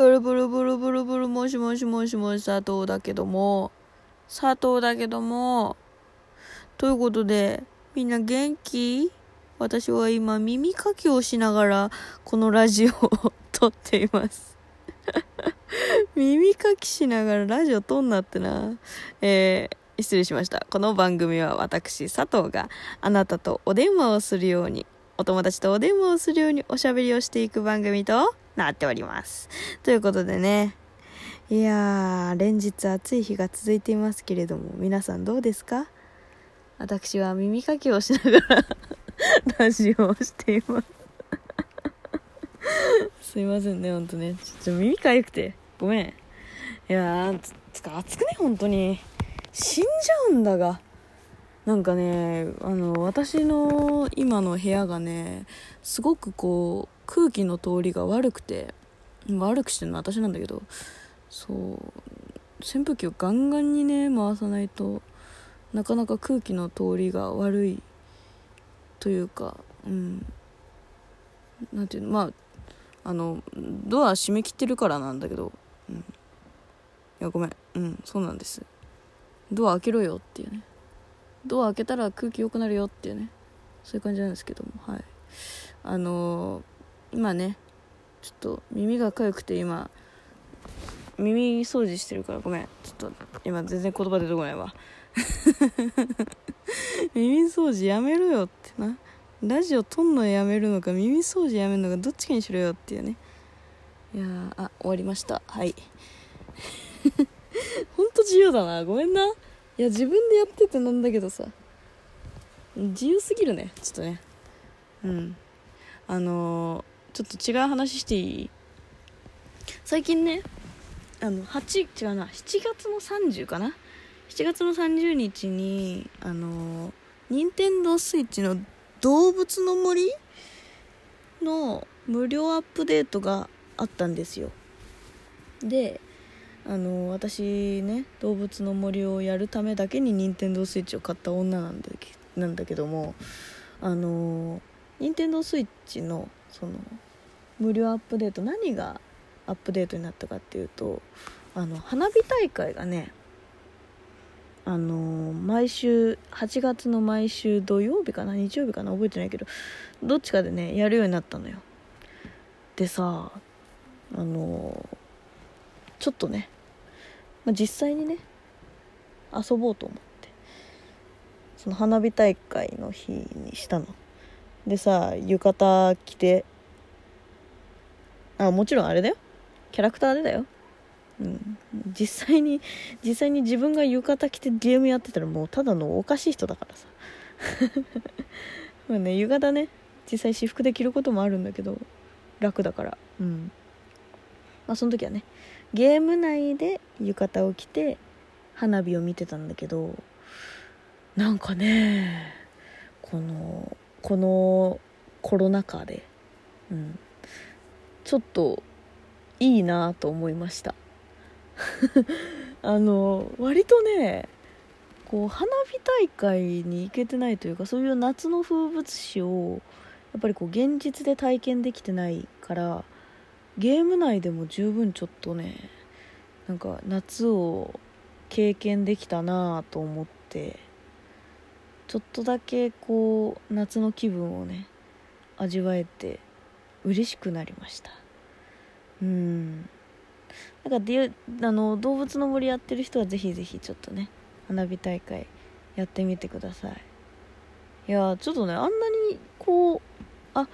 ブルブルブルブルブル、もしもしもしもし、佐藤だけども、佐藤だけども、ということで、みんな元気？私は今耳かきをしながらこのラジオを 撮っています。耳かきしながらラジオ撮んなってな。えー、失礼しました。この番組は私、佐藤があなたとお電話をするように、お友達とお電話をするようにおしゃべりをしていく番組となっております。ということでね、いやー、連日暑い日が続いていますけれども、皆さんどうですか？私は耳かきをしながら ラジオをしています。すいませんね、ほんとね。ちょっと耳かゆくて。ごめん。いやー、つつか暑くね、本当に。死んじゃうんだが。なんかね、あの、私の今の部屋がね、すごくこう、空気の通りが悪くて、悪くしてるのは私なんだけど、そう、扇風機をガンガンにね、回さないと、なかなか空気の通りが悪いというか、うん。なんていうの、まあ、あの、ドア閉め切ってるからなんだけど、うん。いや、ごめん。うん、そうなんです。ドア開けろよっていうね。ドア開けたら空気良くなるよっていうね。そういう感じなんですけども、はい。あのー今ね、ちょっと耳が痒くて今、耳掃除してるからごめん。ちょっと今全然言葉出てこないわ。耳掃除やめろよってな。ラジオ撮んのやめるのか耳掃除やめるのかどっちかにしろよっていうね。いや、あ、終わりました。はい。ほんと自由だな。ごめんな。いや、自分でやっててなんだけどさ。自由すぎるね。ちょっとね。うん。あのーちょっと違う話していい？最近ね、あの、8、違うな、7月の30かな ?7 月の30日に、あのー、任天堂スイッチの動物の森の無料アップデートがあったんですよ。で、あの私ね、動物の森をやるためだけに任天堂スイッチを買った女なんだけなんだけども、あの任天堂スイッチのその無料アップデート何がアップデートになったかっていうとあの花火大会がねあの毎週8月の毎週土曜日かな日曜日かな覚えてないけどどっちかでねやるようになったのよ。でさあのちょっとね、まあ、実際にね遊ぼうと思って。その花火大会の日にしたの。でさ浴衣着て。あもちろんあれだよ。キャラクターでだよ。うん。実際に実際に自分が浴衣着てゲームやってたらもうただのおかしい人だからさ。まあね浴衣ね実際私服で着ることもあるんだけど楽だから。うん。まあその時はねゲーム内で浴衣を着て花火を見てたんだけどなんかねこのこのコロナ禍で、うん、ちょっといいなと思いました。あの割とねこう花火大会に行けてないというかそういう夏の風物詩をやっぱりこう現実で体験できてないからゲーム内でも十分ちょっとねなんか夏を経験できたなと思ってちょっとだけこう夏の気分をね味わえて嬉しくなりました。うん。なんかであの動物の森やってる人はぜひぜひちょっとね花火大会やってみてください。いやちょっとねあんなにこうあ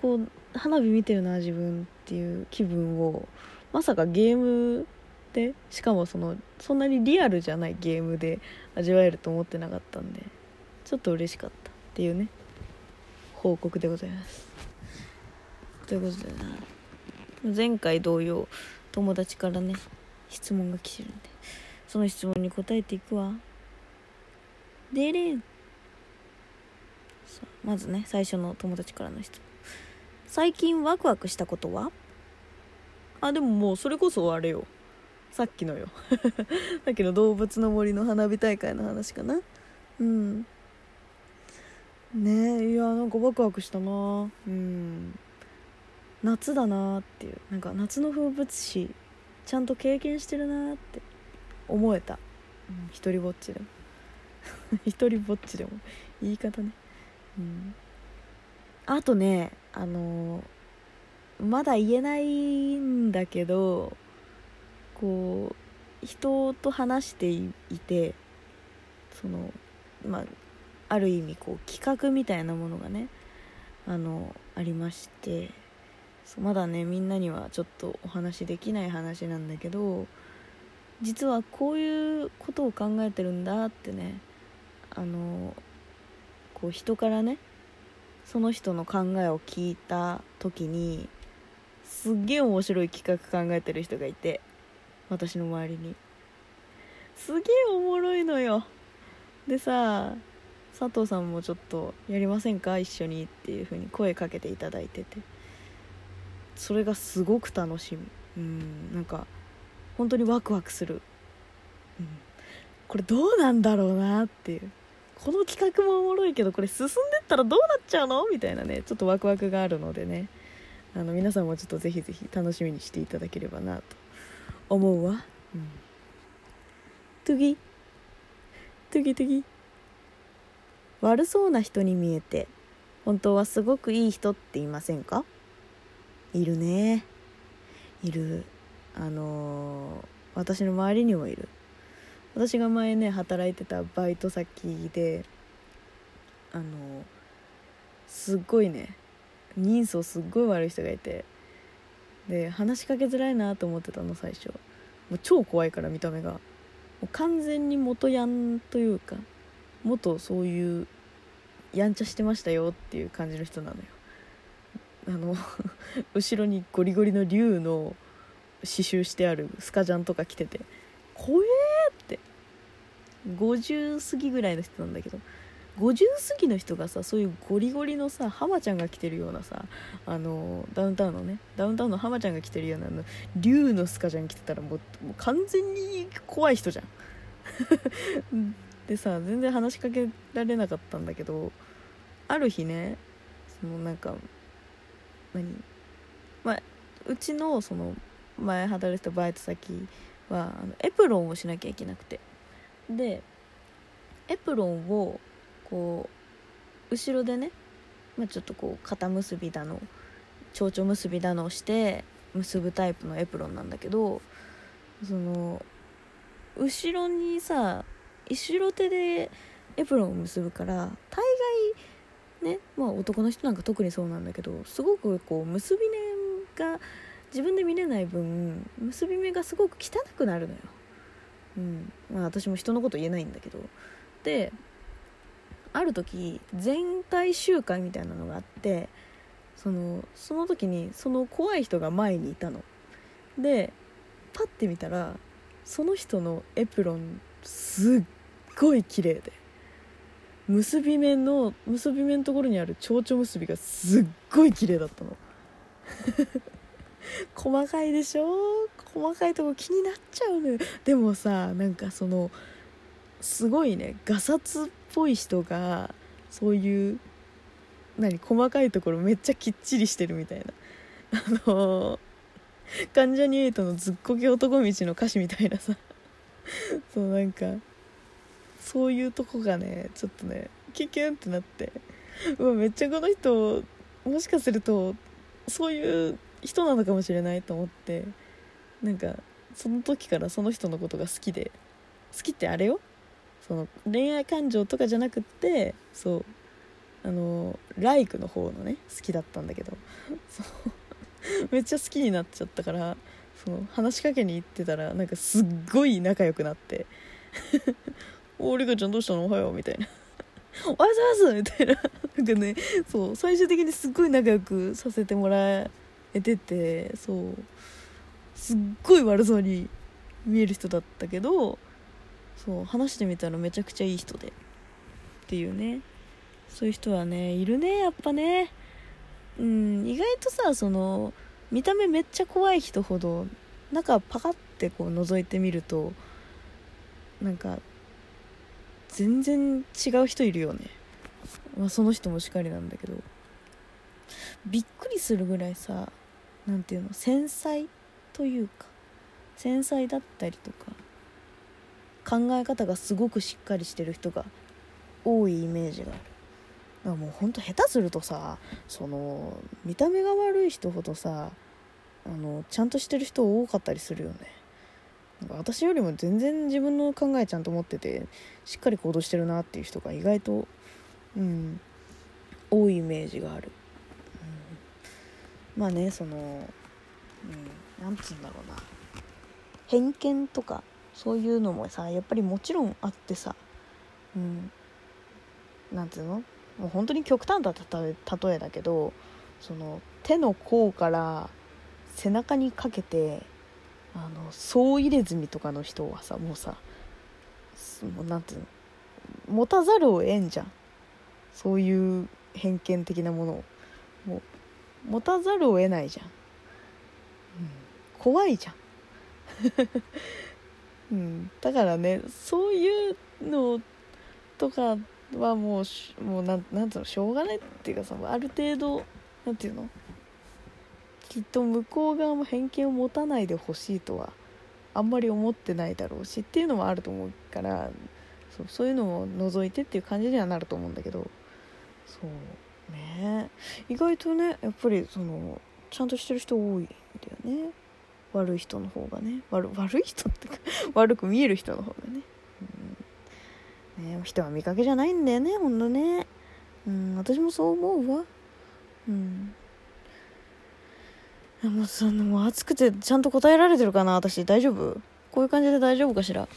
こう花火見てるな自分っていう気分をまさかゲームでしかもそのそんなにリアルじゃないゲームで味わえると思ってなかったんでちょっと嬉しかったっていうね報告でございます。ということでな前回同様友達からね質問が来てるんでその質問に答えていくわ。でれまずね最初の友達からの質問。最近ワクワクしたことは？あでももうそれこそあれよ。さっきのよ。さっきの動物の森の花火大会の話かな。うん。ねえいやなんかワクワクしたな。うん。夏だなっていう。なんか夏の風物詩ちゃんと経験してるなって。思えた、うん、一人ぼっちでも。一人ぼっちでも。言い方ね。うん。あとねあの、まだ言えないんだけどこう人と話していてそのまあある意味こう企画みたいなものがねあのありましてまだねみんなにはちょっとお話できない話なんだけど実はこういうことを考えてるんだってねあのこう人からねその人の考えを聞いた時にすっげえ面白い企画考えてる人がいて私の周りに。すげえおもろいのよ。でさ佐藤さんもちょっとやりませんか？一緒にっていう風に声かけていただいてて。それがすごく楽しみ。うんなんか本当にワクワクする、うん、これどうなんだろうなっていう。この企画もおもろいけどこれ進んでったらどうなっちゃうの？みたいなねちょっとワクワクがあるのでね。あの皆さんもちょっとぜひぜひ楽しみにしていただければなと思うわ。うん。トゥギトゥギトゥギ悪そうな人に見えて本当はすごくいい人っていませんか？いるね。いる。あのー、私の周りにもいる。私が前ね働いてたバイト先であの、すっごいね人相すっごい悪い人がいてで話しかけづらいなと思ってたの最初。もう超怖いから見た目が。もう完全に元ヤンというか元そういうやんちゃしてましたよっていう感じの人なのよ。あの 後ろにゴリゴリの竜の刺繍してあるスカジャンとか着てて怖え50過ぎぐらいの人なんだけど50過ぎの人がさそういうゴリゴリのさ浜ちゃんが着てるようなさあのダウンタウンのねダウンタウンの浜ちゃんが着てるようなあの竜のスカジャン着てたらもうもう完全に怖い人じゃん。でさ全然話しかけられなかったんだけどある日ねそのなんか何まあうちのその前働いてたバイト先はあのエプロンをしなきゃいけなくて。でエプロンをこう後ろでね、まあ、ちょっとこう肩結びだの蝶々結びだのをして結ぶタイプのエプロンなんだけどその後ろにさ後ろ手でエプロンを結ぶから大概ねまあ男の人なんか特にそうなんだけどすごくこう結び目が自分で見れない分結び目がすごく汚くなるのよ。うん。まあ、私も人のこと言えないんだけど。である時全体集会みたいなのがあってそのその時にその怖い人が前にいたの。でパッて見たらその人のエプロンすっごい綺麗で。結び目の結び目のところにある蝶々結びがすっごい綺麗だったの。細かいでしょ？細かいとこ気になっちゃうのよ。でもさなんかそのすごいねガサツっぽい人がそういう何細かいところめっちゃきっちりしてるみたいな。あの関ジャニ∞のずっこけ男道の歌詞みたいなさ。そうなんかそういうとこがねちょっとねキュキュンってなって。うわめっちゃこの人もしかするとそういう人なのかもしれないと思ってなんかその時からその人のことが好きで好きってあれよ？その恋愛感情とかじゃなくってそうあのライクの方のね好きだったんだけど。そう。めっちゃ好きになっちゃったからその話しかけに行ってたらなんかすっごい仲良くなって「おリカちゃんどうしたの？おはよう」みたいな「おはようございます」みたいな。なんかねそう最終的にすっごい仲良くさせてもらえててそう。すっごい悪そうに見える人だったけどそう話してみたらめちゃくちゃいい人で。っていうね。そういう人はねいるねやっぱね。うん意外とさその見た目めっちゃ怖い人ほど中パカってこう覗いてみるとなんか全然違う人いるよね、まあ、その人もしかりなんだけど。びっくりするぐらいさなんていうの？繊細というか繊細だったりとか考え方がすごくしっかりしてる人が多いイメージが。あるだからもうほんと下手するとさその見た目が悪い人ほどさあのちゃんとしてる人多かったりするよね。なんか私よりも全然自分の考えちゃんと持っててしっかり行動してるなっていう人が意外とうん多いイメージがある、まあねそのうんなんつうんだろうな。偏見とかそういうのもさやっぱりもちろんあってさうんなんていうの？もう本当に極端な例え例えだけどその手の甲から背中にかけてあの総入れ墨とかの人はさもうさもうなんていうの？持たざるを得んじゃん。そういう偏見的なものを。もう持たざるを得ないじゃん、うん、怖いじゃん、うん、だからねそういうのとかはもうもうなんなんつうのしょうがないっていうかさある程度なんていうのきっと向こう側も偏見を持たないでほしいとはあんまり思ってないだろうしっていうのもあると思うからそうそういうのを除いてっていう感じにはなると思うんだけどそう。ね。意外とねやっぱりそのちゃんとしてる人多いんだよね。悪い人の方がね。悪悪い人ってか 悪く見える人の方がね,、うん、ね人は見かけじゃないんだよねほんとね。うん私もそう思うわ。うん。でもさもう暑くてちゃんと答えられてるかな私。大丈夫？こういう感じで大丈夫かしら？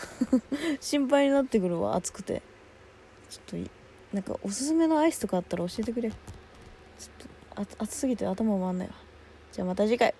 心配になってくるわ暑くて。ちょっといい。なんかおすすめのアイスとかあったら教えてくれ。ちょっと暑すぎて頭回んないわ。じゃあまた次回。